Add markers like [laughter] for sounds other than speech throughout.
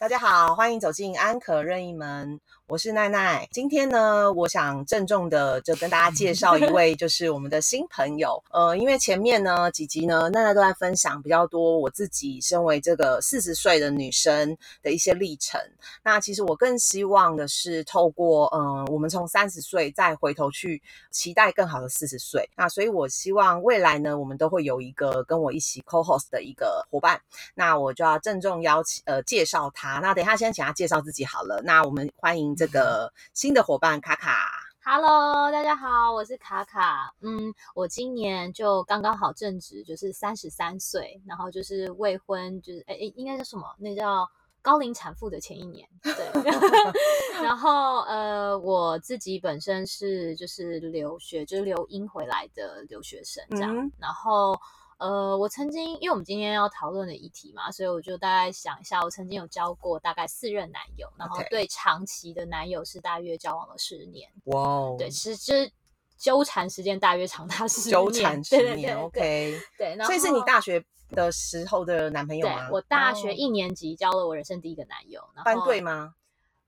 大家好，欢迎走进安可任意门，我是奈奈。今天呢，我想郑重的就跟大家介绍一 [laughs] 位，就是我们的新朋友。呃，因为前面呢几集呢，奈奈都在分享比较多我自己身为这个四十岁的女生的一些历程。那其实我更希望的是透过，嗯，我们从三十岁再回头去期待更好的四十岁。那所以我希望未来呢，我们都会有一个跟我一起 co-host 的一个伙伴。那我就要郑重邀请，呃，介绍他。那等一下先请他介绍自己好了。那我们欢迎这个新的伙伴卡卡。Hello，大家好，我是卡卡。嗯，我今年就刚刚好正值就是三十三岁，然后就是未婚，就是哎哎，应该叫什么？那叫高龄产妇的前一年。对，[laughs] [laughs] 然后呃，我自己本身是就是留学，就是留英回来的留学生这样。嗯然后呃，我曾经因为我们今天要讨论的议题嘛，所以我就大概想一下，我曾经有交过大概四任男友，然后对长期的男友是大约交往了十年。哇哦，对，是就是纠缠时间大约长达十年，纠缠十年对对对，OK。对，然后所以是你大学的时候的男朋友对吗？我大学哦一年级交了我人生第一个男友，然后班队吗？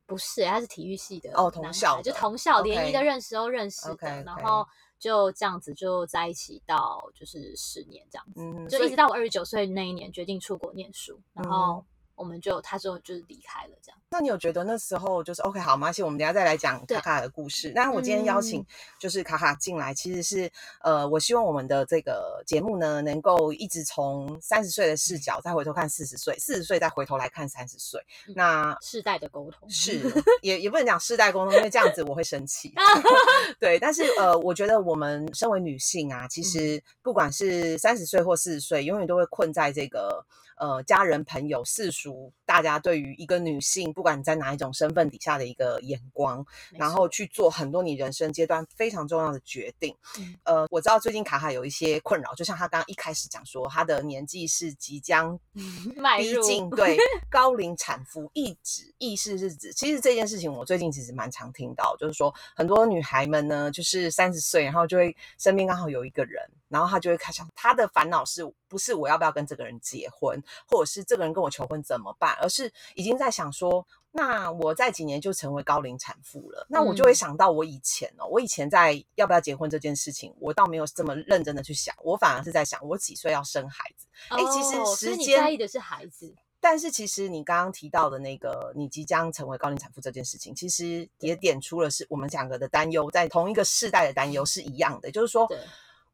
不是，他是体育系的哦同校就同校联谊的认识都认识的然后就这样子就在一起到就是十年这样子，嗯，就一直到我二十九岁那一年决定出国念书，然嗯后我们就他就就是离开了这样。那你有觉得那时候就是 OK 好，没关系，我们等下再来讲卡卡的故事。那我今天邀请嗯就是卡卡进来，其实是呃，我希望我们的这个节目呢，能够一直从三十岁的视角再回头看四十岁，四十岁再回头来看三十岁。嗯那世代的沟通是也也不能讲世代沟通，因为这样子我会生气。[laughs] 对，但是呃，我觉得我们身为女性啊，其实不管是三十岁或四十岁，永远都会困在这个呃家人、朋友、世俗大家对于一个女性，不管你在哪一种身份底下的一个眼光，然后去做很多你人生阶段非常重要的决定。嗯呃，我知道最近卡卡有一些困扰，就像他刚刚一开始讲说，他的年纪是即将 [laughs] 逼近 [laughs] 对高龄产妇，意指意思是指，其实这件事情我最近其实蛮常听到，就是说很多女孩们呢，就是三十岁，然后就会身边刚好有一个人，然后她就会开始想，她的烦恼是不是我要不要跟这个人结婚，或者是这个人跟我求婚怎么办，而是已经在想说。那我在几年就成为高龄产妇了，那我就会嗯想到我以前哦，我以前在要不要结婚这件事情，我倒没有这么认真的去想，我反而是在想我几岁要生孩子。哎其实时间在意的是孩子，但是其实你刚刚提到的那个，你即将成为高龄产妇这件事情，其实也点出了是我们两个的担忧，在同一个世代的担忧是一样的，就是说对，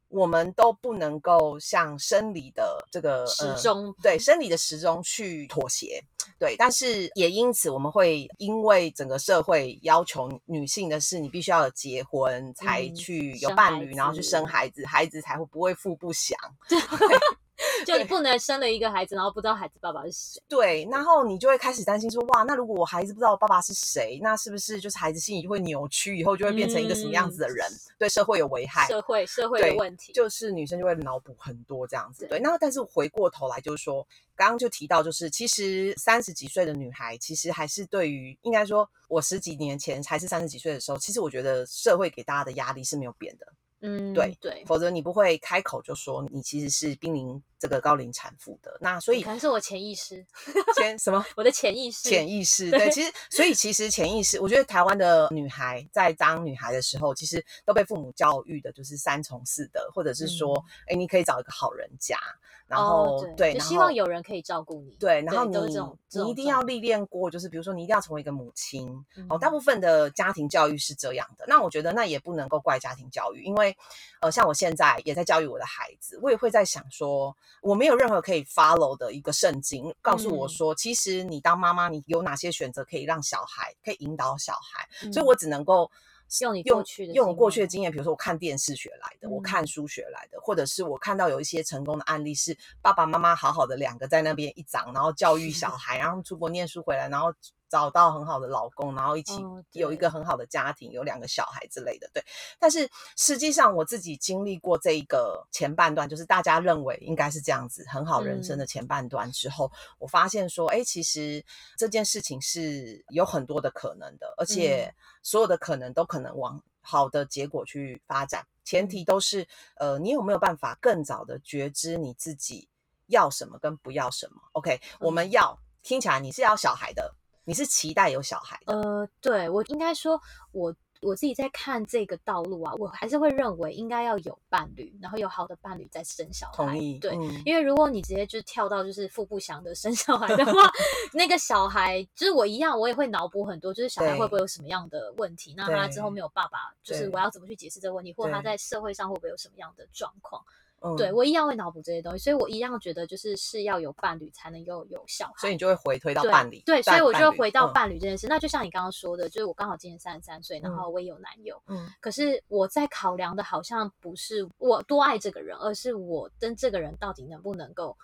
我们都不能够向生理的这个时呃钟对生理的时钟去妥协，对，但是也因此我们会因为整个社会要求女性的是，你必须要有结婚才嗯去有伴侣，然后去生孩子，孩子才会不会富不详。[laughs] [laughs] 就你不能生了一个孩子，然后不知道孩子爸爸是谁。对，然后你就会开始担心说，哇，那如果我孩子不知道我爸爸是谁，那是不是就是孩子心里就会扭曲，以后就会变成一个什么样子的人，对社会有危害？社会社会的问题，就是女生就会脑补很多这样子。对，对那但是回过头来就是说，刚刚就提到，就是其实三十几岁的女孩，其实还是对于应该说，我十几年前还是三十几岁的时候，其实我觉得社会给大家的压力是没有变的。嗯，对对，否则你不会开口就说你其实是濒临这个高龄产妇的。那所以可能是我潜意识，[laughs] 先什么？[laughs] 我的潜意识，潜意识对，其实所以其实潜意识，我觉得台湾的女孩在当女孩的时候，其实都被父母教育的就是三从四德，或者是说，哎、你可以找一个好人家，然后、对，希望有人可以照顾你。对，然后你你一定要历练过，就是比如说你一定要成为一个母亲。哦，嗯大部分的家庭教育是这样的。那我觉得那也不能够怪家庭教育，因为呃，像我现在也在教育我的孩子，我也会在想说，我没有任何可以 follow 的一个圣经告诉我嗯说，其实你当妈妈，你有哪些选择可以让小孩，可以引导小孩。所以嗯我只能够。用你用过去的用我经验过去的经验，比如说我看电视学来的，我嗯。看书学来的，或者是我看到有一些成功的案例，是爸爸妈妈好好的两个在那边一长，然后教育小孩，然后出国念书回来，然后找到很好的老公，然后一起有一个很好的家庭，有两个小孩之类的。对，但是实际上我自己经历过这一个前半段，就是大家认为应该是这样子很好人生的前半段之后，我发现说，哎，其实这件事情是有很多的可能的，而且所有的可能都可能往好的结果去发展。前提都是，呃，你有没有办法更早的觉知你自己要什么跟不要什么？OK，我们要听起来你是要小孩的，你是期待有小孩的。呃，对我应该说，我我自己在看这个道路啊，我还是会认为应该要有伴侣，然后有好的伴侣再生小孩。同意，对，嗯因为如果你直接就跳到就是腹部想的生小孩的话，[laughs] 那个小孩就是我一样，我也会脑补很多，就是小孩会不会有什么样的问题？那他之后没有爸爸，就是我要怎么去解释这个问题，或者他在社会上会不会有什么样的状况？嗯。对我一样会脑补这些东西，所以我一样觉得就是是要有伴侣才能够有小孩。所以你就会回推到伴侣，对，所以我就会回到嗯。伴侣这件事。那就像你刚刚说的，就是我刚好今年三十三岁，然嗯。后我也有男友，嗯。可是我在考量的好像不是我多爱这个人，而是我跟这个人到底能不能够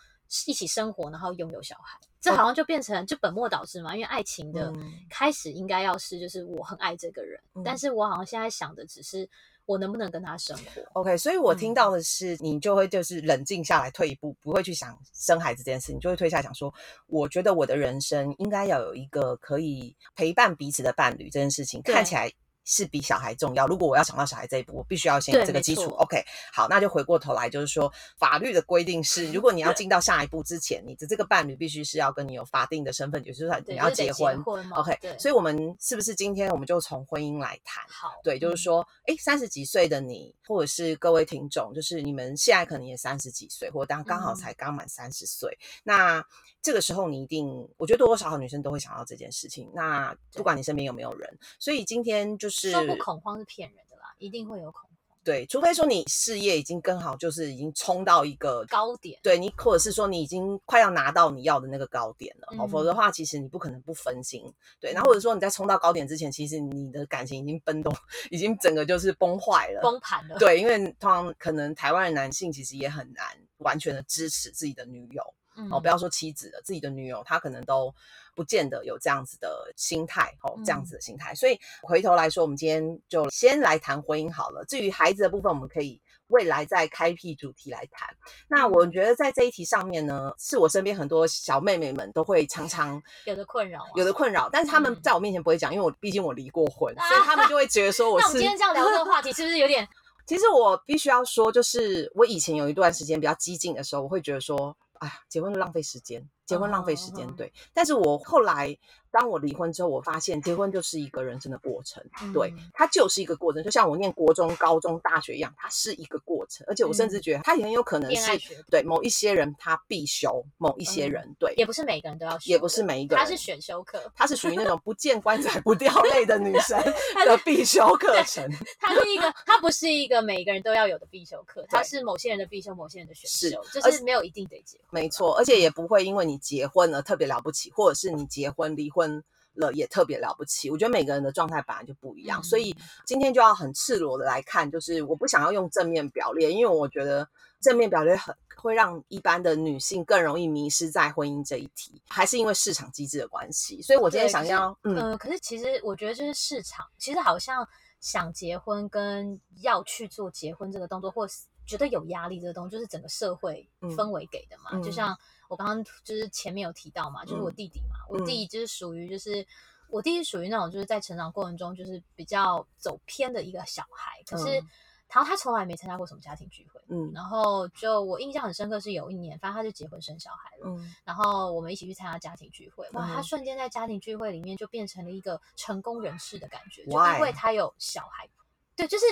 一起生活，然后拥有小孩。这好像就变成就本末倒置嘛，因为爱情的嗯。开始应该要是就是我很爱这个人，嗯。但是我好像现在想的只是我能不能跟他生活。OK，所以我听嗯到的是，你就会就是冷静下来，退一步，不会去想生孩子这件事，你就会退下来想说，我觉得我的人生应该要有一个可以陪伴彼此的伴侣，这件事情看起来是比小孩重要。如果我要想到小孩这一步，我必须要先有这个基础。OK，好，那就回过头来，就是说法律的规定是，如果你要进到下一步之前，你的这个伴侣必须是要跟你有法定的身份，也就是说，你要结婚。OK，所以我们是不是今天我们就从婚姻来谈？好，对，就是嗯说，哎，三十几岁的你，或者是各位听众，就是你们现在可能也三十几岁，或当刚好嗯才刚满三十岁，那这个时候你一定，我觉得多多少少女生都会想到这件事情。那不管你身边有没有人，所以今天就是说不恐慌是骗人的啦，一定会有恐慌对，除非说你事业已经刚好就是已经冲到一个高点。对你，或者是说你已经快要拿到你要的那个高点了，哦，否则的嗯话，其实你不可能不分心。对，然后或者说你在冲到高点之前，其实你的感情已经崩动，[laughs] 已经整个就是崩坏了。崩盘了，对，因为通常可能台湾的男性其实也很难完全的支持自己的女友，嗯哦，不要说妻子了，自己的女友，她可能都不见得有这样子的心态，哦，这样子的心态。所以回头来说，我们今天就先来谈婚姻好了。至于孩子的部分，我们可以未来再开辟主题来谈。那我觉得在这一题上面呢，是我身边很多小妹妹们都会常常 [laughs] 有的困扰啊，有的困扰，但是他们嗯在我面前不会讲，因为我毕竟我离过婚，所以他们就会觉得说我 [laughs] 那我今天这样聊这个话题，是不是有点 [laughs] 其实我必须要说，就是我以前有一段时间比较激进的时候，我会觉得说，哎呀，结婚浪费时间，结婚浪费时间，哦对。但是我后来当我离婚之后，我发现结婚就是一个人生的过程，对嗯，它就是一个过程，就像我念国中、高中、大学一样，它是一个过程。而且我甚至觉得它也很有可能是对某一些人他必修，某一些人对。也不是每个人都要修，也不是每一个人他是选修课，它是属于那种不见棺材不掉泪的女生 [laughs] 的必修课程，它是一个，它不是一个每一个人都要有的必修课，它对是某些人的必修，某些人的选修，而就是没有一定得结婚。没错，而且也不会因为你结婚而特别了不起，或者是你结婚离婚了也特别了不起。我觉得每个人的状态本来就不一样，所以今天就要很赤裸的来看，就是我不想要用正面表列，因为我觉得正面表列很会让一般的女性更容易迷失在婚姻这一题，还是因为市场机制的关系。所以我今天想要，嗯，呃，可是其实我觉得就是市场，其实好像想结婚跟要去做结婚这个动作，或是觉得有压力这个东西，就是整个社会嗯氛围给的嘛。嗯就像我刚刚就是前面有提到嘛，就是我嗯弟弟嘛，我嗯弟就是属于就是。我弟是属于那种就是在成长过程中就是比较走偏的一个小孩，可是然后他从来没参加过什么家庭聚会，嗯然后就我印象很深刻是有一年，反正他就结婚生小孩了，嗯然后我们一起去参加家庭聚会，哇，他瞬间在家庭聚会里面就变成了一个成功人士的感觉，就因为他有小孩。对，就是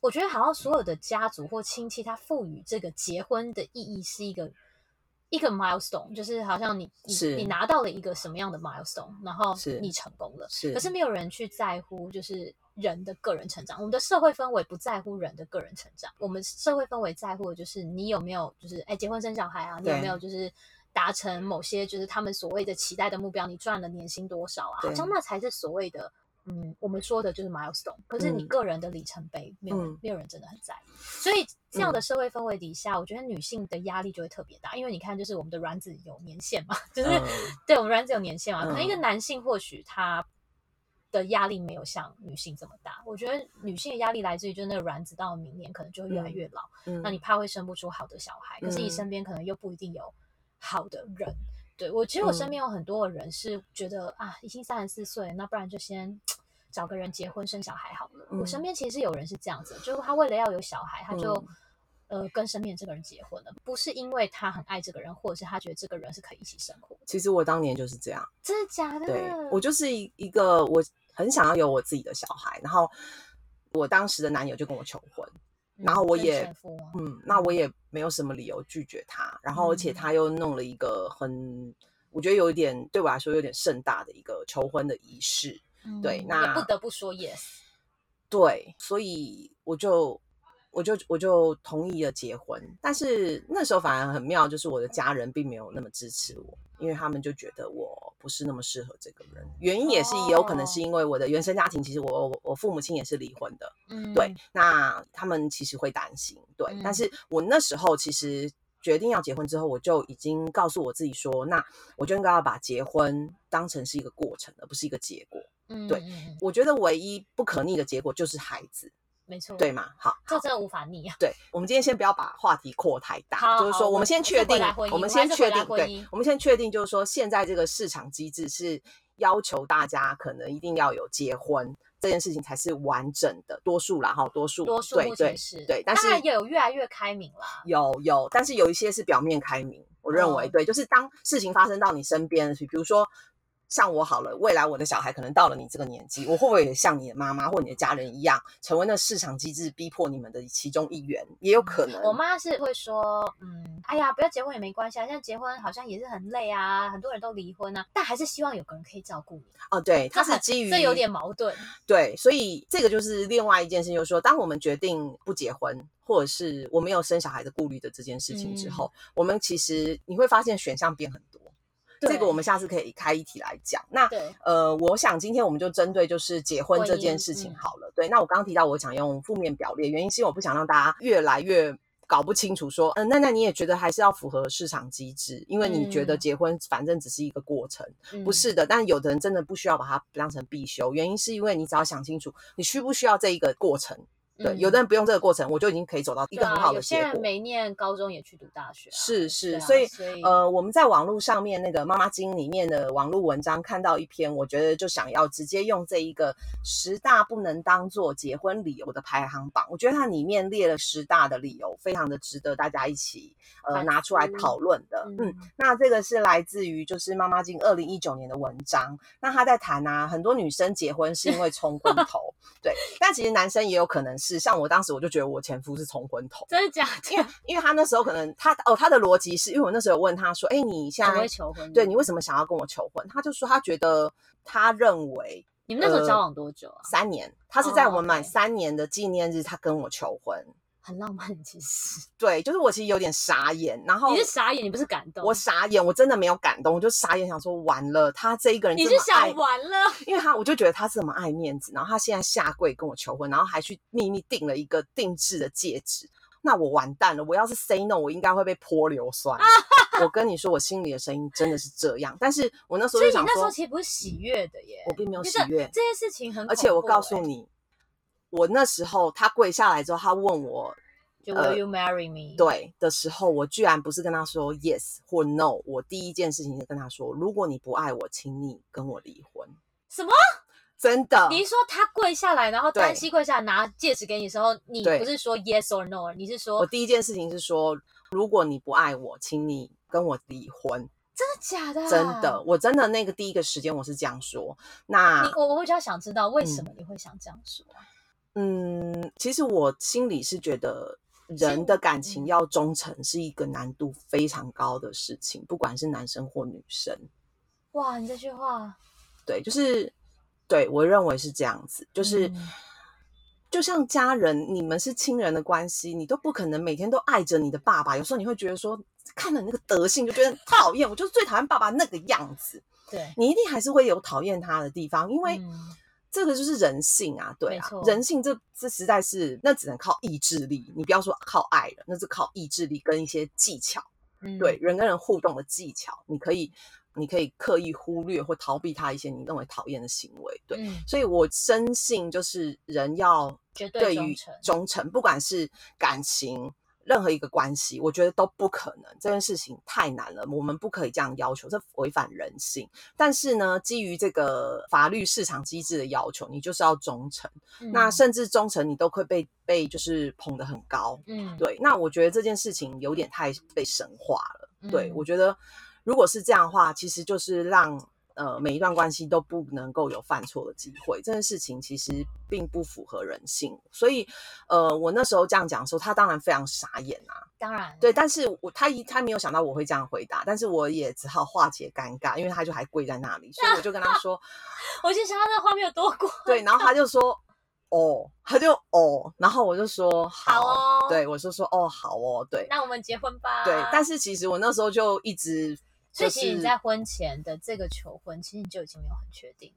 我觉得好像所有的家族或亲戚，他赋予这个结婚的意义是一个一个 milestone，就是好像你你是你拿到了一个什么样的 milestone，然后是你成功了。是，可是没有人去在乎，就是人的个人成长。我们的社会氛围不在乎人的个人成长，我们社会氛围在乎的就是你有没有，就是哎结婚生小孩啊，你有对没有就是达成某些就是他们所谓的期待的目标，你赚了年薪多少啊？对好像那才是所谓的。嗯，我们说的就是 milestone，可是你嗯个人的里程碑，没有没有人真的很在意。所以这样的社会氛围底下，我觉得女性的压力就会特别大，因为你看，就是我们的卵子有年限嘛，就是、嗯对我们卵子有年限嘛，可能一个嗯男性或许他的压力没有像女性这么大。我觉得女性的压力来自于就是那个卵子到明年可能就会越来越老，嗯那你怕会生不出好的小孩，可是你嗯身边可能又不一定有好的人。对我，其实我身嗯边有很多的人是觉得、啊，已经三十四岁，那不然就先找个人结婚生小孩好了。我身嗯边其实有人是这样子，就是他为了要有小孩，他就、嗯呃跟身边这个人结婚了，不是因为他很爱这个人，或者是他觉得这个人是可以一起生活。其实我当年就是这样，真的假的？对我就是一一个我很想要有我自己的小孩，然后我当时的男友就跟我求婚，然后我嗯也嗯，那我也没有什么理由拒绝他，然后而且嗯他又弄了一个很，我觉得有一点对我来说有点盛大的一个求婚的仪式，对嗯那也不得不说 yes。对，所以我就我就我就同意了结婚，但是那时候反而很妙，就是我的家人并没有那么支持我，因为他们就觉得我不是那么适合这个人，原因也是也有可能是因为我的原生家庭，其实我我我父母亲也是离婚的，嗯，对，那他们其实会担心，对，嗯。但是我那时候其实决定要结婚之后，我就已经告诉我自己说，那我就应该要把结婚当成是一个过程，而不是一个结果。嗯，对我觉得唯一不可逆的结果就是孩子，没错，对，嘛？好，这真的无法逆啊。对，我们今天先不要把话题扩太大，好 [laughs] 就是说，我们先确定我们先确定，对，我们先确定，就是说，现在这个市场机制是要求大家可能一定要有结婚这件事情才是完整的，多数啦，哈，多数，多数目对对是，对，但是有越来越开明了。有有，但是有一些是表面开明，我认为、哦对，就是当事情发生到你身边，比如说像我好了，未来我的小孩可能到了你这个年纪，我会不会也像你的妈妈或你的家人一样，成为那市场机制逼迫你们的其中一员？也有可能。我妈是会说，嗯，哎呀，不要结婚也没关系啊，现在结婚好像也是很累啊，很多人都离婚啊，但还是希望有个人可以照顾你。哦，对，它这很是基于这有点矛盾。对，所以这个就是另外一件事情，就是说，当我们决定不结婚，或者是我没有生小孩的顾虑的这件事情之嗯后，我们其实你会发现选项变很多。这对个我们下次可以开一题来讲。那对，呃，我想今天我们就针对就是结婚这件事情嗯好了。对，那我刚刚提到我想用负面表列，原因是因为我不想让大家越来越搞不清楚，说，嗯、那那你也觉得还是要符合市场机制，因为你觉得嗯结婚反正只是一个过程，不嗯是的。但有的人真的不需要把它当成必修，原因是因为你只要想清楚，你需不需要这一个过程。对，有的人不用这个过程，我就已经可以走到一一个很好的嗯啊有些结果。人没念高中也去读大学啊、是是，啊所以所以呃，我们在网络上面那个妈妈经里面的网络文章看到一篇，我觉得就想要直接用这一个十大不能当做结婚理由的排行榜，我觉得它里面列了十大的理由，非常的值得大家一起呃拿出来讨论的。嗯嗯那这个是来自于就是妈妈经二零一九年的文章，那他在谈啊，很多女生结婚是因为冲昏头，[laughs] 对，但其实男生也有可能是，像我当时我就觉得我前夫是冲昏头。真的假因为的？因为他那时候可能他哦他的逻辑是因为我那时候有问他说，哎，你现很在会求婚，对你为什么想要跟我求婚？他就说他觉得他认为你们那时候呃交往多久啊？三年，他是在哦我们满三年的纪念日，他跟我求婚。很浪漫，其实对，就是我其实有点傻眼，然后你是傻眼，你不是感动，我傻眼，我真的没有感动，我就傻眼，想说完了，他这一个人你是爱想完了，因为他我就觉得他这么爱面子，然后他现在下跪跟我求婚，然后还去秘密订了一个定制的戒指，那我完蛋了。我要是 say no，我应该会被泼硫酸。[laughs] 我跟你说，我心里的声音真的是这样，但是我那时候所以你那时候其实不是喜悦的耶，我并没有喜悦这件事情很欸，而且我告诉你，我那时候他跪下来之后，他问我就呃 Will you marry me？，对的时候，我居然不是跟他说 yes 或 no，我第一件事情是跟他说，如果你不爱我，请你跟我离婚。什么？真的，你是说他跪下来，然后对单膝跪下拿戒指给你的时候，你不是说 yes or no，你是说我第一件事情是说，如果你不爱我，请你跟我离婚。真的假的啊？真的，我真的那个第一个时间我是这样说。那你我我会比较想知道为什么你会想这样说啊？嗯，其实我心里是觉得人的感情嗯要忠诚是一个难度非常高的事情，不管是男生或女生。哇，你这句话对，就是对我认为是这样子，就是。嗯就像家人，你们是亲人的关系，你都不可能每天都爱着你的爸爸。有时候你会觉得说，看了那个德性就觉得很讨厌，我就是最讨厌爸爸那个样子。对，你一定还是会有讨厌他的地方，因为嗯这个就是人性啊，对啊，人性这这实在是那只能靠意志力，你不要说靠爱了，那是靠意志力跟一些技巧，嗯对人跟人互动的技巧，你可以你可以刻意忽略或逃避他一些你认为讨厌的行为，对，嗯。所以我深信就是人要绝对对于忠诚，不管是感情、任何一个关系，我觉得都不可能。这件事情太难了，我们不可以这样要求，这违反人性。但是呢，基于这个法律市场机制的要求，你就是要忠诚。那甚至忠诚，你都会被被就是捧得很高。嗯，对。那我觉得这件事情有点太被神化了。对我觉得，如果是这样的话，其实就是让。呃，每一段关系都不能够有犯错的机会，这件事情其实并不符合人性。所以，呃，我那时候这样讲的时候，他当然非常傻眼啊。当然，对，但是我他一他没有想到我会这样回答，但是我也只好化解尴尬，因为他就还跪在那里，所以我就跟他说，[laughs] 我就想到这画面有多过。对，然后他就说，[laughs] 哦，他就哦，然后我就说好哦，对我就说哦，好哦，对，那我们结婚吧。对，但是其实我那时候就一直。所以其实你在婚前的这个求婚，其实你就已经没有很确定。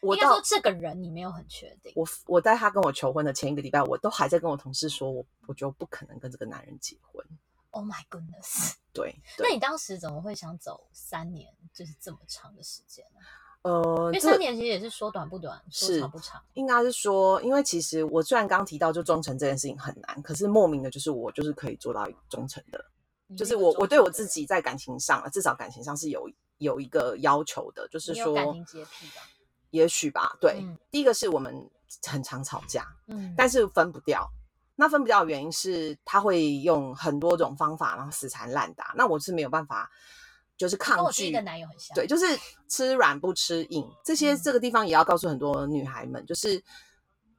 我应该说这个人你没有很确定。我我在他跟我求婚的前一个礼拜，我都还在跟我同事说，我我觉得不可能跟这个男人结婚。Oh my goodness！对，那你当时怎么会想走三年，就是这么长的时间呢？呃，因为三年其实也是说短不短，说长不长。应该是说，因为其实我虽然刚提到就忠诚这件事情很难，可是莫名的就是我就是可以做到忠诚的。就是我，我对我自己在感情上啊，至少感情上是有有一个要求的，就是说感情洁癖的，也许吧。对，第一个是我们很常吵架，嗯，但是分不掉。那分不掉的原因是他会用很多种方法，然后死缠烂打。那我是没有办法，就是抗拒。跟男友很像，对，就是吃软不吃硬。这些这个地方也要告诉很多女孩们，就是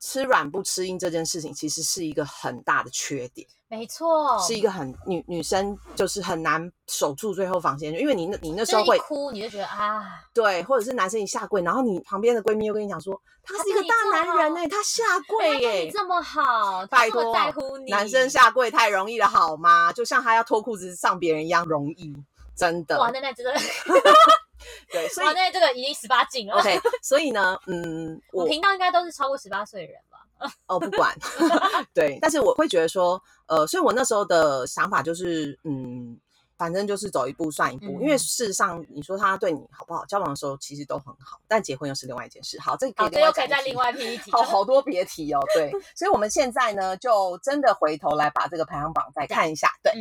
吃软不吃硬这件事情，其实是一个很大的缺点。没错，是一个很女女生，就是很难守住最后防线，因为你那你那时候会哭，你就觉得啊，对，或者是男生一下跪，然后你旁边的闺蜜又跟你讲说，他是一个大男人哎，他下跪哎，这么好，拜托，在乎你，男生下跪太容易了好吗？就像他要脱裤子上别人一样容易，真的。哇，那那真的，[laughs] 对，所以，那这个已经十八禁了。OK，所以呢，嗯，我频道应该都是超过十八岁的人吧？[laughs] 哦，不管，[laughs] 对，但是我会觉得说。呃，所以我那时候的想法就是，嗯，反正就是走一步算一步，因为事实上，你说他对你好不好，交往的时候其实都很好，但结婚又是另外一件事。好，这个又可以再另外提一提，好好多别提哦。对，[laughs] 所以我们现在呢，就真的回头来把这个排行榜再看一下。对，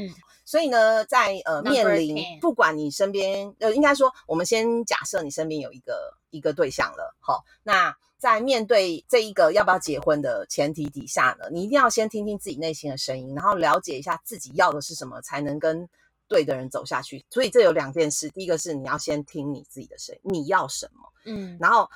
所以呢，在呃面临不管你身边，呃，应该说，我们先假设你身边有一个一个对象了，好，那。在面对这一个要不要结婚的前提底下呢，你一定要先听听自己内心的声音，然后了解一下自己要的是什么，才能跟对的人走下去。所以这有两件事，第一个是你要先听你自己的声音，你要什么，嗯，然后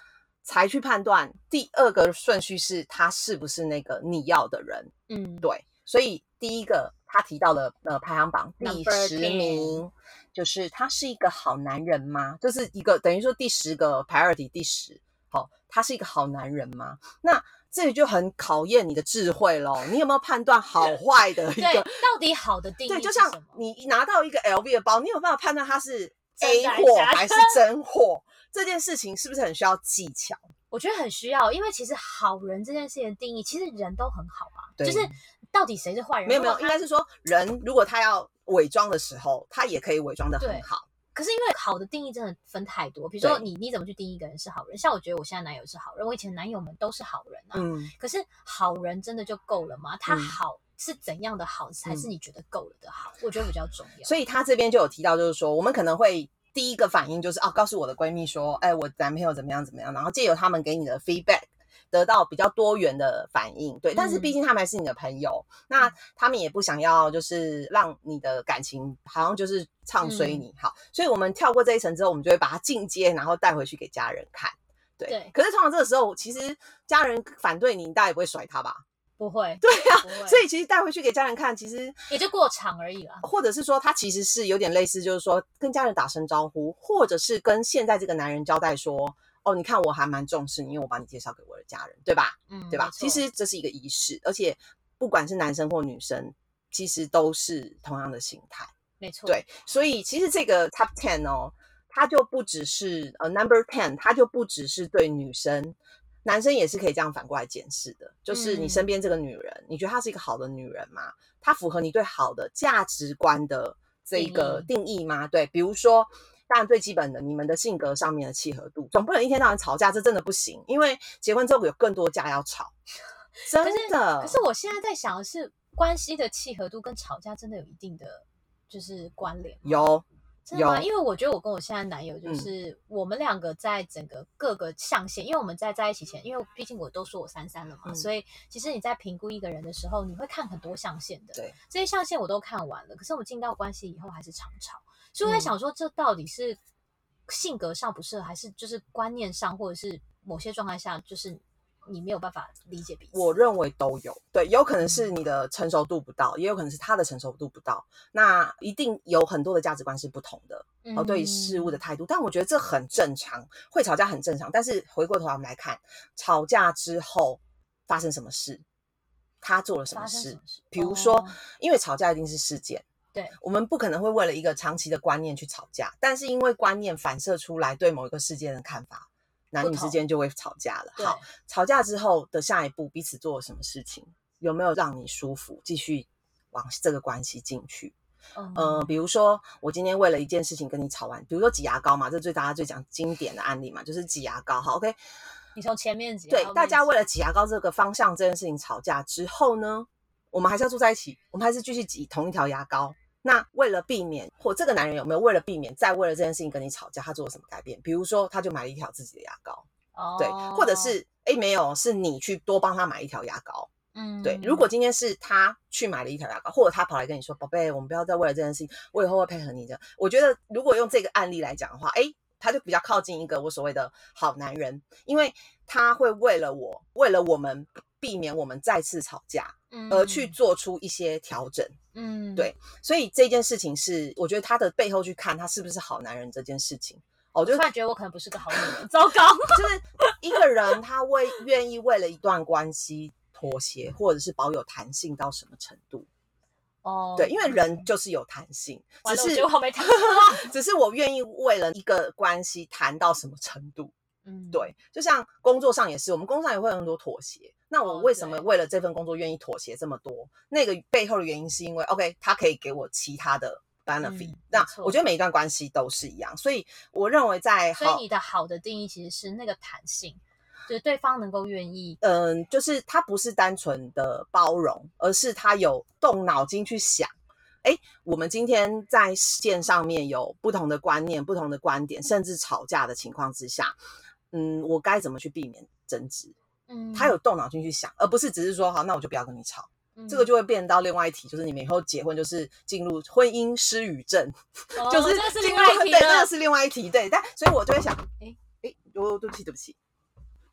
才去判断。第二个顺序是他是不是那个你要的人，嗯，对。所以第一个他提到了呃排行榜第十名，就是他是一个好男人吗？就是一个等于说第十个 priority 第十。好，他是一个好男人吗？那这里就很考验你的智慧喽。你有没有判断好 [laughs] 坏的一个？到底好的定义？对，就像你拿到一个 LV 的包，你有办法判断它是 A 货还是真货？这件事情是不是很需要技巧？我觉得很需要，因为其实好人这件事情的定义，其实人都很好啊。就是到底谁是坏人？没有没有，应该是说人如果他要伪装的时候，他也可以伪装的很好。可是因为好的定义真的分太多，比如说你你怎么去定义一个人是好人？像我觉得我现在男友是好人，我以前男友们都是好人啊。嗯。可是好人真的就够了吗？他好是怎样的好才是你觉得够了的好？我觉得比较重要。所以他这边就有提到，就是说我们可能会第一个反应就是哦，告诉我的闺蜜说，哎，我男朋友怎么样怎么样，然后借由他们给你的 feedback。得到比较多元的反应，对，但是毕竟他们还是你的朋友，那他们也不想要就是让你的感情好像就是唱衰你，好，所以我们跳过这一层之后，我们就会把它进阶，然后带回去给家人看，对。可是通常这个时候，其实家人反对你，大家也不会甩他吧？不会。对啊，所以其实带回去给家人看，其实也就过场而已啦。或者是说，他其实是有点类似，就是说跟家人打声招呼，或者是跟现在这个男人交代说。哦，你看我还蛮重视你，因为我把你介绍给我的家人，对吧？嗯，对吧？其实这是一个仪式，而且不管是男生或女生，其实都是同样的心态。没错，对，所以其实这个 top ten 哦，它就不只是呃 number ten，它就不只是对女生，男生也是可以这样反过来检视的。就是你身边这个女人，你觉得她是一个好的女人吗？她符合你对好的价值观的这个定义吗？对，比如说。当然，最基本的，你们的性格上面的契合度，总不能一天到晚吵架，这真的不行。因为结婚之后有更多架要吵，[laughs] 真的。可是我现在在想的是，关系的契合度跟吵架真的有一定的就是关联吗？有真的吗？有因为我觉得我跟我现在男友就嗯是、我们两个在整个各个象限，因为我们在在一起前，因为毕竟我都说我三三了嘛，嗯所以其实你在评估一个人的时候，你会看很多象限的。对，这些象限我都看完了，可是我们进到关系以后还是常吵，所以我在嗯想说，这到底是性格上不适合，还是就是观念上，或者是某些状态下，就是你没有办法理解彼此？我认为都有，对，有可能是你的成熟度不到，也有可能是他的成熟度不到，那一定有很多的价值观是不同的。哦，对于事物的嗯态度，但我觉得这很正常，会吵架很正常。但是回过头来我们来看，吵架之后发生什么事，他做了什么事发生什么？事？比如说，哦因为吵架一定是事件，对，我们不可能会为了一个长期的观念去吵架，但是因为观念反射出来对某一个事件的看法，男女之间就会吵架了。好，吵架之后的下一步，彼此做了什么事情，有没有让你舒服，继续往这个关系进去？嗯呃，比如说我今天为了一件事情跟你吵完，比如说挤牙膏嘛，这最大家最讲经典的案例嘛，就是挤牙膏。好，OK，你从前面挤，对大家挤为了挤牙膏这个方向这件事情吵架之后呢，我们还是要住在一起，我们还是继续挤同一条牙膏。那为了避免，或这个男人有没有为了避免再为了这件事情跟你吵架，他做了什么改变？比如说，他就买了一条自己的牙膏，对，或者哦是诶没有，是你去多帮他买一条牙膏，嗯对，如果今天是他去买了一条牙膏，或者他跑来跟你说：“宝贝，我们不要再为了这件事情，我以后会配合你的。”我觉得如果用这个案例来讲的话，诶，他就比较靠近一个我所谓的好男人，因为他会为了我，为了我们避免我们再次吵架，而去做出一些调整。嗯对所以这件事情是，我觉得他的背后去看他是不是好男人这件事情。我，就突然觉得我可能不是个好女人，糟糕。就是 [laughs] 一个人他为愿意为了一段关系妥协，或者是保有弹性到什么程度？哦，对，因为人就是有弹性，只是 [laughs] 只是我愿意为了一个关系谈到什么程度。嗯，对，就像工作上也是，我们工作上也会有很多妥协。那我哦为什么对为了这份工作愿意妥协这么多？那个背后的原因是因为，OK，他可以给我其他的 benefit、嗯那我觉得每一段关系都是一样，所以我认为在好所以你的好的定义其实是那个弹性，就是对方能够愿意。嗯，就是他不是单纯的包容，而是他有动脑筋去想。哎，我们今天在线上面有不同的观念、不同的观点，甚至吵架的情况之下，嗯，我该怎么去避免争执？嗯，他有动脑筋去想，而不是只是说好，那我就不要跟你吵。嗯这个就会变到另外一题，就是你们以后结婚就是进入婚姻失语症，哦就是进入另外一题对，这了个。是另外一题。对，但所以我就会想，诶哎哎，哦，对不起，对不起。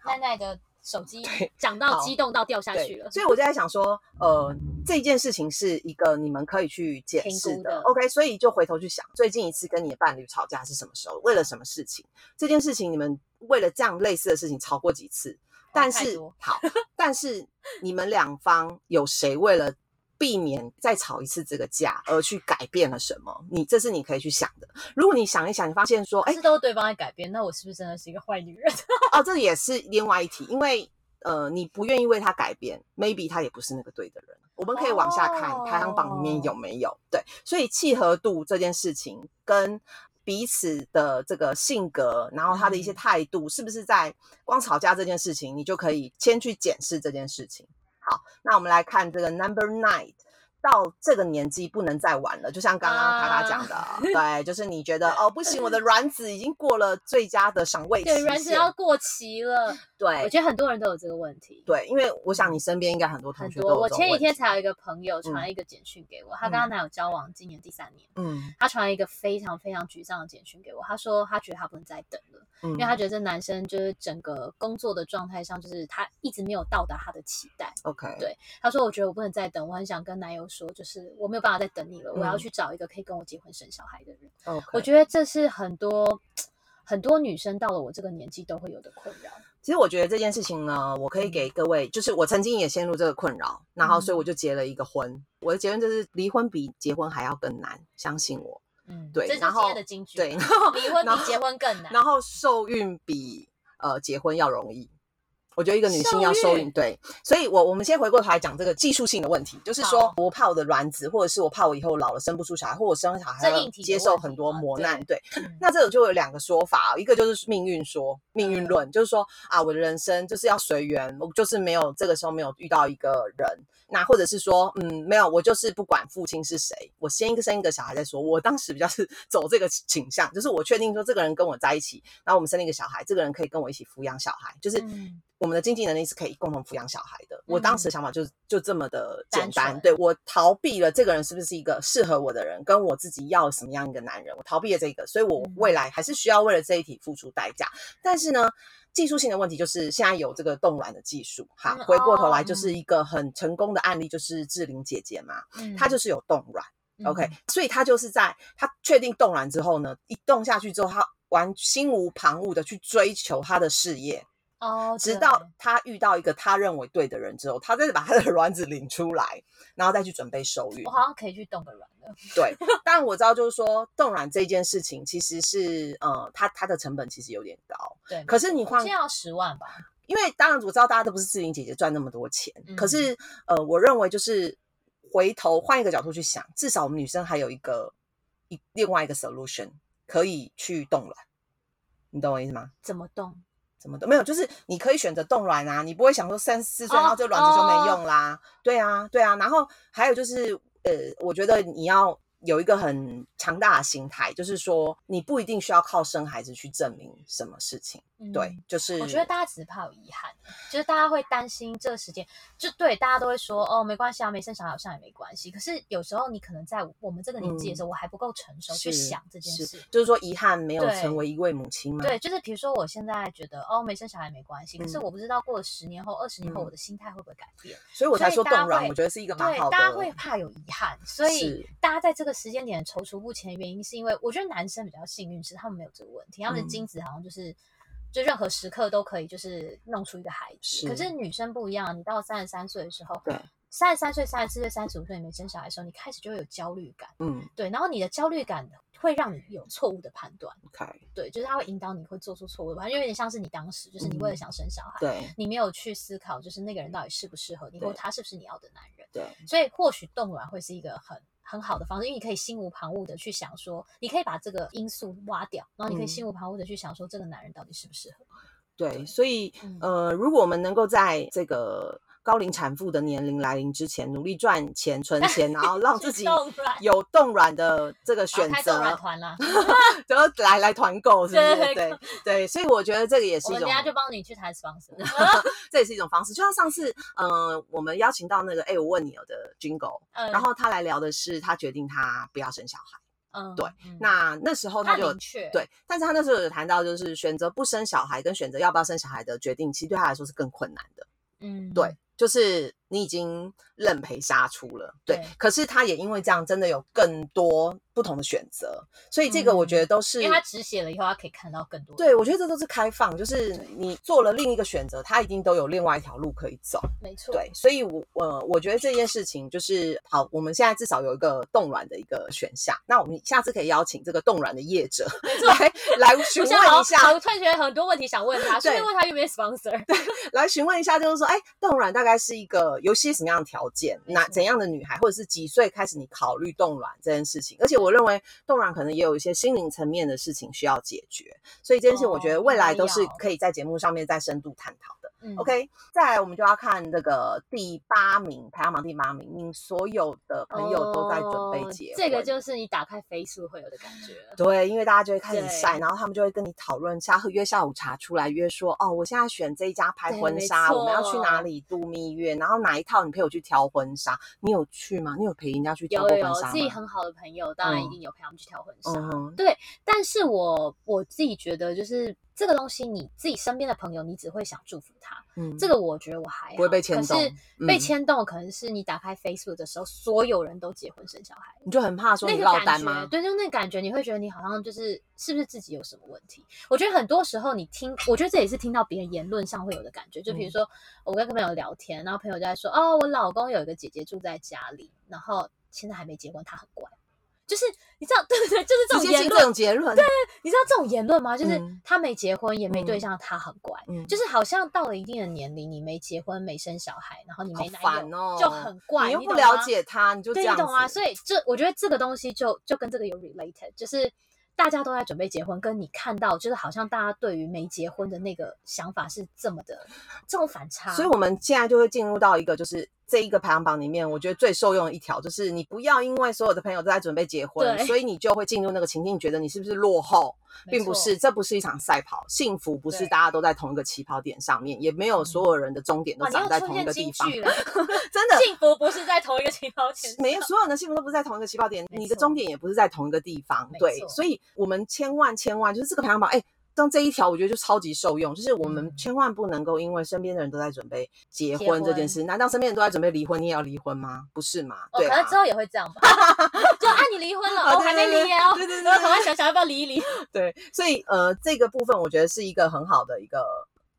奈奈的手机对讲到激动到掉下去了，所以我就在想说，呃，这件事情是一个你们可以去检评视的的 OK，所以就回头去想，最近一次跟你的伴侣吵架是什么时候？为了什么事情？这件事情你们为了这样类似的事情吵过几次？但是、好，但是你们两方有谁为了避免再吵一次这个架而去改变了什么？你这是你可以去想的。如果你想一想，你发现说，哎、是都是对方在改变，那我是不是真的是一个坏女人？[laughs] 哦，这也是另外一题，因为呃，你不愿意为他改变，maybe 他也不是那个对的人。我们可以往下看、排行榜里面有没有对，所以契合度这件事情跟彼此的这个性格，然后他的一些嗯态度，是不是在光吵架这件事情，你就可以先去检视这件事情。好，那我们来看这个 number nine。到这个年纪不能再玩了，就像刚刚卡卡讲的，对，就是你觉得哦不行，我的卵子已经过了最佳的赏 [laughs] 味期对，卵，子要过期了。我觉得很多人都有这个问题。对，因为我想你身边应该很多同很学都有多。我前几天才有一个朋友传一个简讯给我，她跟她男友交往今年第三年，嗯她传了一个非常非常沮丧的简讯给我。她说她觉得她不能再等了，嗯，因为她觉得这男生就是整个工作的状态上，就是他一直没有到达她的期待。OK 对她说：“我觉得我不能再等，我很想跟男友说，就是我没有办法再等你了，我要嗯去找一个可以跟我结婚生小孩的人。OK，我觉得这是很多很多女生到了我这个年纪都会有的困扰。其实我觉得这件事情呢，我可以给各位，就是我曾经也陷入这个困扰，然后所以我就结了一个婚。我的结论就是离婚比结婚还要更难，相信我。嗯，对然后。对，然后离婚比结婚更难。然后受孕比呃结婚要容易。我觉得一个女性要受孕，对，所以我我们先回过头来讲这个技术性的问题，就是说我怕我的卵子，或者是我怕我以后老了生不出小孩，或我生小孩要接受很多磨难，对。那这种就有两个说法，一个就是命运说，命运论，就是说啊，我的人生就是要随缘，我就是没有这个时候没有遇到一个人。那或者是说，嗯，没有，我就是不管父亲是谁，我先一个生一个小孩再说。我当时比较是 [laughs] 走这个倾向，就是我确定说这个人跟我在一起，然后我们生了一个小孩，这个人可以跟我一起抚养小孩，就是我们的经济能力是可以共同抚养小孩的。我当时的想法就是就这么的简单，对我逃避了这个人是不是一个适合我的人，跟我自己要什么样一个男人，我逃避了这个，所以我未来还是需要为了这一题付出代价。但是呢？技术性的问题就是现在有这个冻卵的技术，哈，回过头来就是一个很成功的案例，就是志玲姐姐嘛，她就是有冻卵，OK，所以她就是在她确定冻卵之后呢，一冻下去之后，她完心无旁骛的去追求她的事业。哦，直到他遇到一个他认为对的人之后，他再把他的 [laughs] 卵子领出来，然后再去准备受孕。我好像可以去冻个卵了。对，但我知道就是说冻卵这件事情其实是呃，它它的成本其实有点高。对，可是你换现在要十万吧？因为当然我知道大家都不是志玲姐姐赚那么多钱，可是呃，我认为就是回头换一个角度去想，至少我们女生还有一个一另外一个 solution 可以去冻卵。你懂我意思吗？怎么冻？什么都没有，就是你可以选择冻卵啊，你不会想说三四岁然后这卵子就没用啦。对啊，对啊。然后还有就是，呃，我觉得你要。有一个很强大的心态，就是说你不一定需要靠生孩子去证明什么事情。对，就是我觉得大家只是怕有遗憾，就是大家会担心这个时间，就对大家都会说哦，没关系啊，没生小孩好像也没关系。可是有时候你可能在我们这个年纪的时候，我还不够成熟去想这件事，就是说遗憾没有成为一位母亲吗？对，就是比如说我现在觉得哦，没生小孩没关系，可是我不知道过了十年后、二十年后，我的心态会不会改变？所以我才说冻卵，我觉得是一个蛮好的。大家会怕有遗憾，所以大家在这个时间点踌躇不前的原因，是因为我觉得男生比较幸运，是他们没有这个问题，他们的精子好像就是。就任何时刻都可以，就是弄出一个孩子。可是女生不一样，你到三十三岁的时候，对，三十三岁、三十四岁、三十五岁你没生小孩的时候，你开始就会有焦虑感。嗯，对。然后你的焦虑感会让你有错误的判断。OK，对，就是他会引导你会做出错误的判断，因为有点像是你当时就是你为了想生小孩，对，你没有去思考，就是那个人到底适不适合你，或他是不是你要的男人。对，所以或许冻卵会是一个很。很好的方式，因为你可以心无旁骛的去想说，你可以把这个因素挖掉，然后你可以心无旁骛的去想说，这个男人到底适不适合？对，所以呃，如果我们能够在这个。高龄产妇的年龄来临之前，努力赚钱存 [laughs] 钱，然后让自己有冻卵的这个选择，团了，[laughs] 就来来团购，是不是？对对，所以我觉得这个也是一种，人家就帮你去谈方式，[laughs] 这也是一种方式。就像上次，嗯，我们邀请到那个哎，我问你的 Jingle，然后他来聊的是他决定他不要生小孩，嗯，对。那那时候他就对，但是他那时候有谈到，就是选择不生小孩跟选择要不要生小孩的决定，其实对他来说是更困难的，嗯，对。就是你已经认赔杀出了，对。可是他也因为这样，真的有更多不同的选择，所以这个我觉得都是因为他只写了以后，他可以看到更多。对，我觉得这都是开放，就是你做了另一个选择，他一定都有另外一条路可以走。没错。对，所以，我呃，我觉得这件事情就是好，我们现在至少有一个冻卵的一个选项。那我们下次可以邀请这个冻卵的业者来来询问一下。我突然觉得很多问题想问他，[laughs] 顺便问他有没有 sponsor，来询问一下，就是说，哎，冻卵大概是一个。有些什么样的条件？哪怎样的女孩，或者是几岁开始你考虑冻卵这件事情？而且我认为冻卵可能也有一些心灵层面的事情需要解决，所以这件事我觉得未来都是可以在节目上面再深度探讨的。OK，再来我们就要看这个第八名排行榜第八名，你所有的朋友都在准备结婚，这个就是你打开飞速会有的感觉。对，因为大家就会开始晒，然后他们就会跟你讨论下约下午茶出来约说，哦，我现在选这一家拍婚纱，我们要去哪里度蜜月，然后哪一套你陪我去挑婚纱，你有去吗？你有陪人家去挑过婚纱吗？自己很好的朋友，当然一定有陪他们去挑婚纱。对，但是我我自己觉得就是。这个东西你自己身边的朋友，你只会想祝福他。嗯，这个我觉得我还不会被牵动。可是被牵动，可能是你打开 Facebook 的时候，所有人都结婚生小孩，你就很怕说你落单吗？对，就那感觉，你会觉得你好像就是是不是自己有什么问题？我觉得很多时候你听，我觉得这也是听到别人言论上会有的感觉。就比如说，我跟朋友聊天，然后朋友在说：“哦，我老公有一个姐姐住在家里，然后现在还没结婚，他很乖。”就是你你知道，[laughs] 对对对，就是这种言论。种结论。你知道这种言论吗？就是嗯他没结婚也没对嗯象，他很乖，嗯就是好像到了一定的年龄，你没结婚没生小孩，然后你没男友，哦，就很怪。你又不了解他，你就这样。对你懂啊？所以这我觉得这个东西就就跟这个有 related，就是大家都在准备结婚，跟你看到就是好像大家对于没结婚的那个想法是这么的这种反差。所以我们现在就会进入到一个，就是这一个排行榜里面，我觉得最受用的一条，就是你不要因为所有的朋友都在准备结婚，所以你就会进入那个情境，觉得你是不是落后，没并不是，这不是一场赛跑，幸福不是大家都在同一个起跑点上面，也没有所有人的终点都长在同一个地方，[laughs] 真的。[laughs] 幸福不是在同一个起跑点上，没有，所有人的幸福都不是在同一个起跑点，你的终点也不是在同一个地方，没对，所以我们千万千万就是这个排行榜，哎，当这一条我觉得就超级受用，就是我们嗯千万不能够因为身边的人都在准备结结婚婚这件事，难道身边人都在准备离婚，你也要离婚吗？不是嘛？哦，对啊可能之，后也会这样吧。就啊，你离婚了，我，还没离耶哦，对对对赶快想想要不要离一离。[laughs] 对，所以呃，这个部分我觉得是一个很好的一个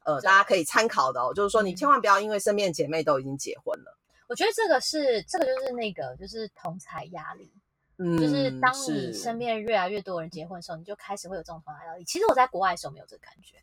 呃，大家可以参考的哦，就是说你嗯千万不要因为身边的姐妹都已经结婚了，我觉得这个是这个就是那个就是同才压力，嗯，就是当你身边越来越多人结婚的时候，你就开始会有这种同台压力。其实我在国外的时候没有这个感觉，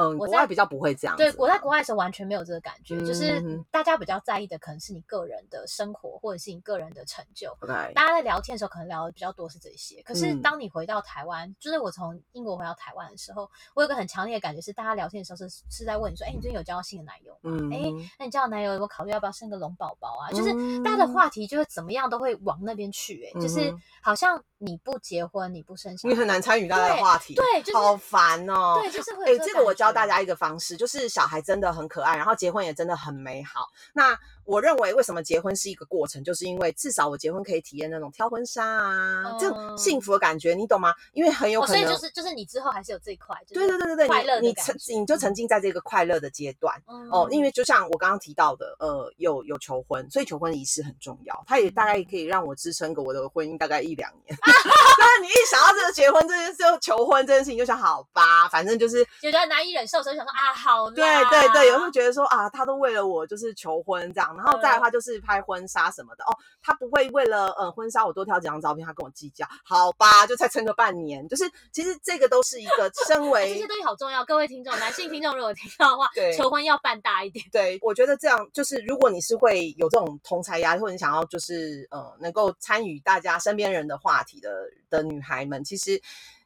嗯，我在国外比较不会这样，对我在国外的时候完全没有这个感觉，就是嗯大家比较在意的可能是你个人的生活或者是你个人的成就。大家在聊天的时候，可能聊的比较多是这些。可是嗯当你回到台湾，就是我从英国回到台湾的时候，我有个很强烈的感觉是，大家聊天的时候是是在问你说：“哎，你最近有交到新的男友吗？嗯哎、那你交到男友有没有考虑要不要生个龙宝宝啊？”就是嗯大家的话题就是怎么样都会往那边去、哎、就是好像你不结婚，你不生小孩，你很难参与大家的话题，对就是好烦哦。对，就是会哎、有这个我教大家。一个方式，就是小孩真的很可爱，然后结婚也真的很美好。那我认为为什么结婚是一个过程，就是因为至少我结婚可以体验那种挑婚纱啊，这种嗯幸福的感觉，你懂吗？因为很有哦，所可能，以就是就是你之后还是有这一块，就是对对对对快乐对，你你沉的感觉你就沉浸在这个快乐的阶段。嗯哦，因为就像我刚刚提到的，呃，有有求婚，所以求婚仪式很重要，它也大概可以让我支撑个我的婚姻大概一两年。[laughs] 但是你一想到这个结婚这件事，就求婚这件事情，就想好吧，反正就是觉得难以忍受，所以想说啊，好，对对对，有时候觉得说啊，他都为了我就是求婚这样，然后再的话就是拍婚纱什么的、哦，他不会为了呃婚纱我多挑几张照片，他跟我计较，好吧，就再撑个半年，就是其实这个都是一个 [laughs] 身为这些东西好重要，各位听众，男性听众如果听到的话对，求婚要办大一点。对，我觉得这样就是，如果你是会有这种同才压力，或者你想要就是呃能够参与大家身边人的话题的的女孩们，其实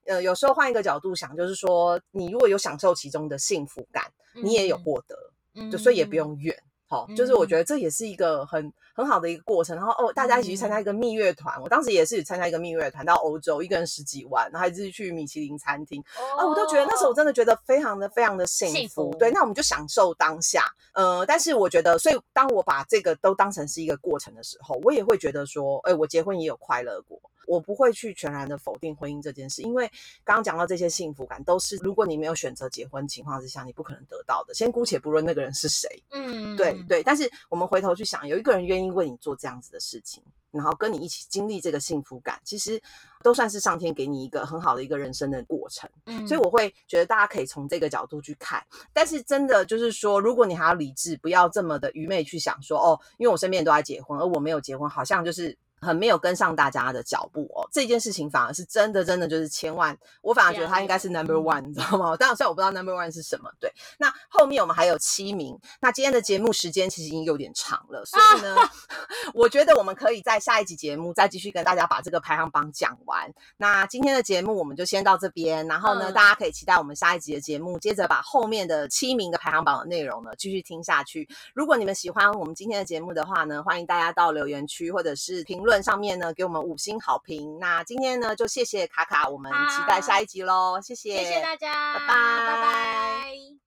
呃有时候换一个角度想，就是说你如果有享受其中的幸福感，你也有获得，嗯，就所以也不用。怨。好、就是我觉得这也是一个很很好的一个过程。然后哦，大家一起去参加一个蜜月团，我当时也是参加一个蜜月团到欧洲，一个人十几万，然后还是去米其林餐厅，哦啊，我都觉得那时候我真的觉得非常的非常的幸福。幸福对，那我们就享受当下。呃，但是我觉得，所以当我把这个都当成是一个过程的时候，我也会觉得说，哎、我结婚也有快乐过。我不会去全然的否定婚姻这件事，因为刚刚讲到这些幸福感，都是如果你没有选择结婚情况之下，你不可能得到的。先姑且不论那个人是谁，嗯，对对，但是我们回头去想，有一个人愿意为你做这样子的事情，然后跟你一起经历这个幸福感，其实都算是上天给你一个很好的一个人生的过程。嗯，所以我会觉得大家可以从这个角度去看，但是真的就是说，如果你还要理智，不要这么的愚昧去想说，哦，因为我身边人都在结婚，而我没有结婚，好像就是。很没有跟上大家的脚步哦，这件事情反而是真的，真的就是千万，我反而觉得他应该是 number 嗯 one，你知道吗？当然，虽然我不知道 number one 是什么，对。那后面我们还有七名，那今天的节目时间其实已经有点长了，所以呢，[laughs] 我觉得我们可以在下一集节目再继续跟大家把这个排行榜讲完。那今天的节目我们就先到这边，然后呢，嗯大家可以期待我们下一集的节目，接着把后面的七名的排行榜的内容呢继续听下去。如果你们喜欢我们今天的节目的话呢，欢迎大家到留言区或者是评论上面呢给我们五星好评。那今天呢就谢谢卡卡，我们期待下一集喽，谢谢，谢谢大家，拜拜拜拜。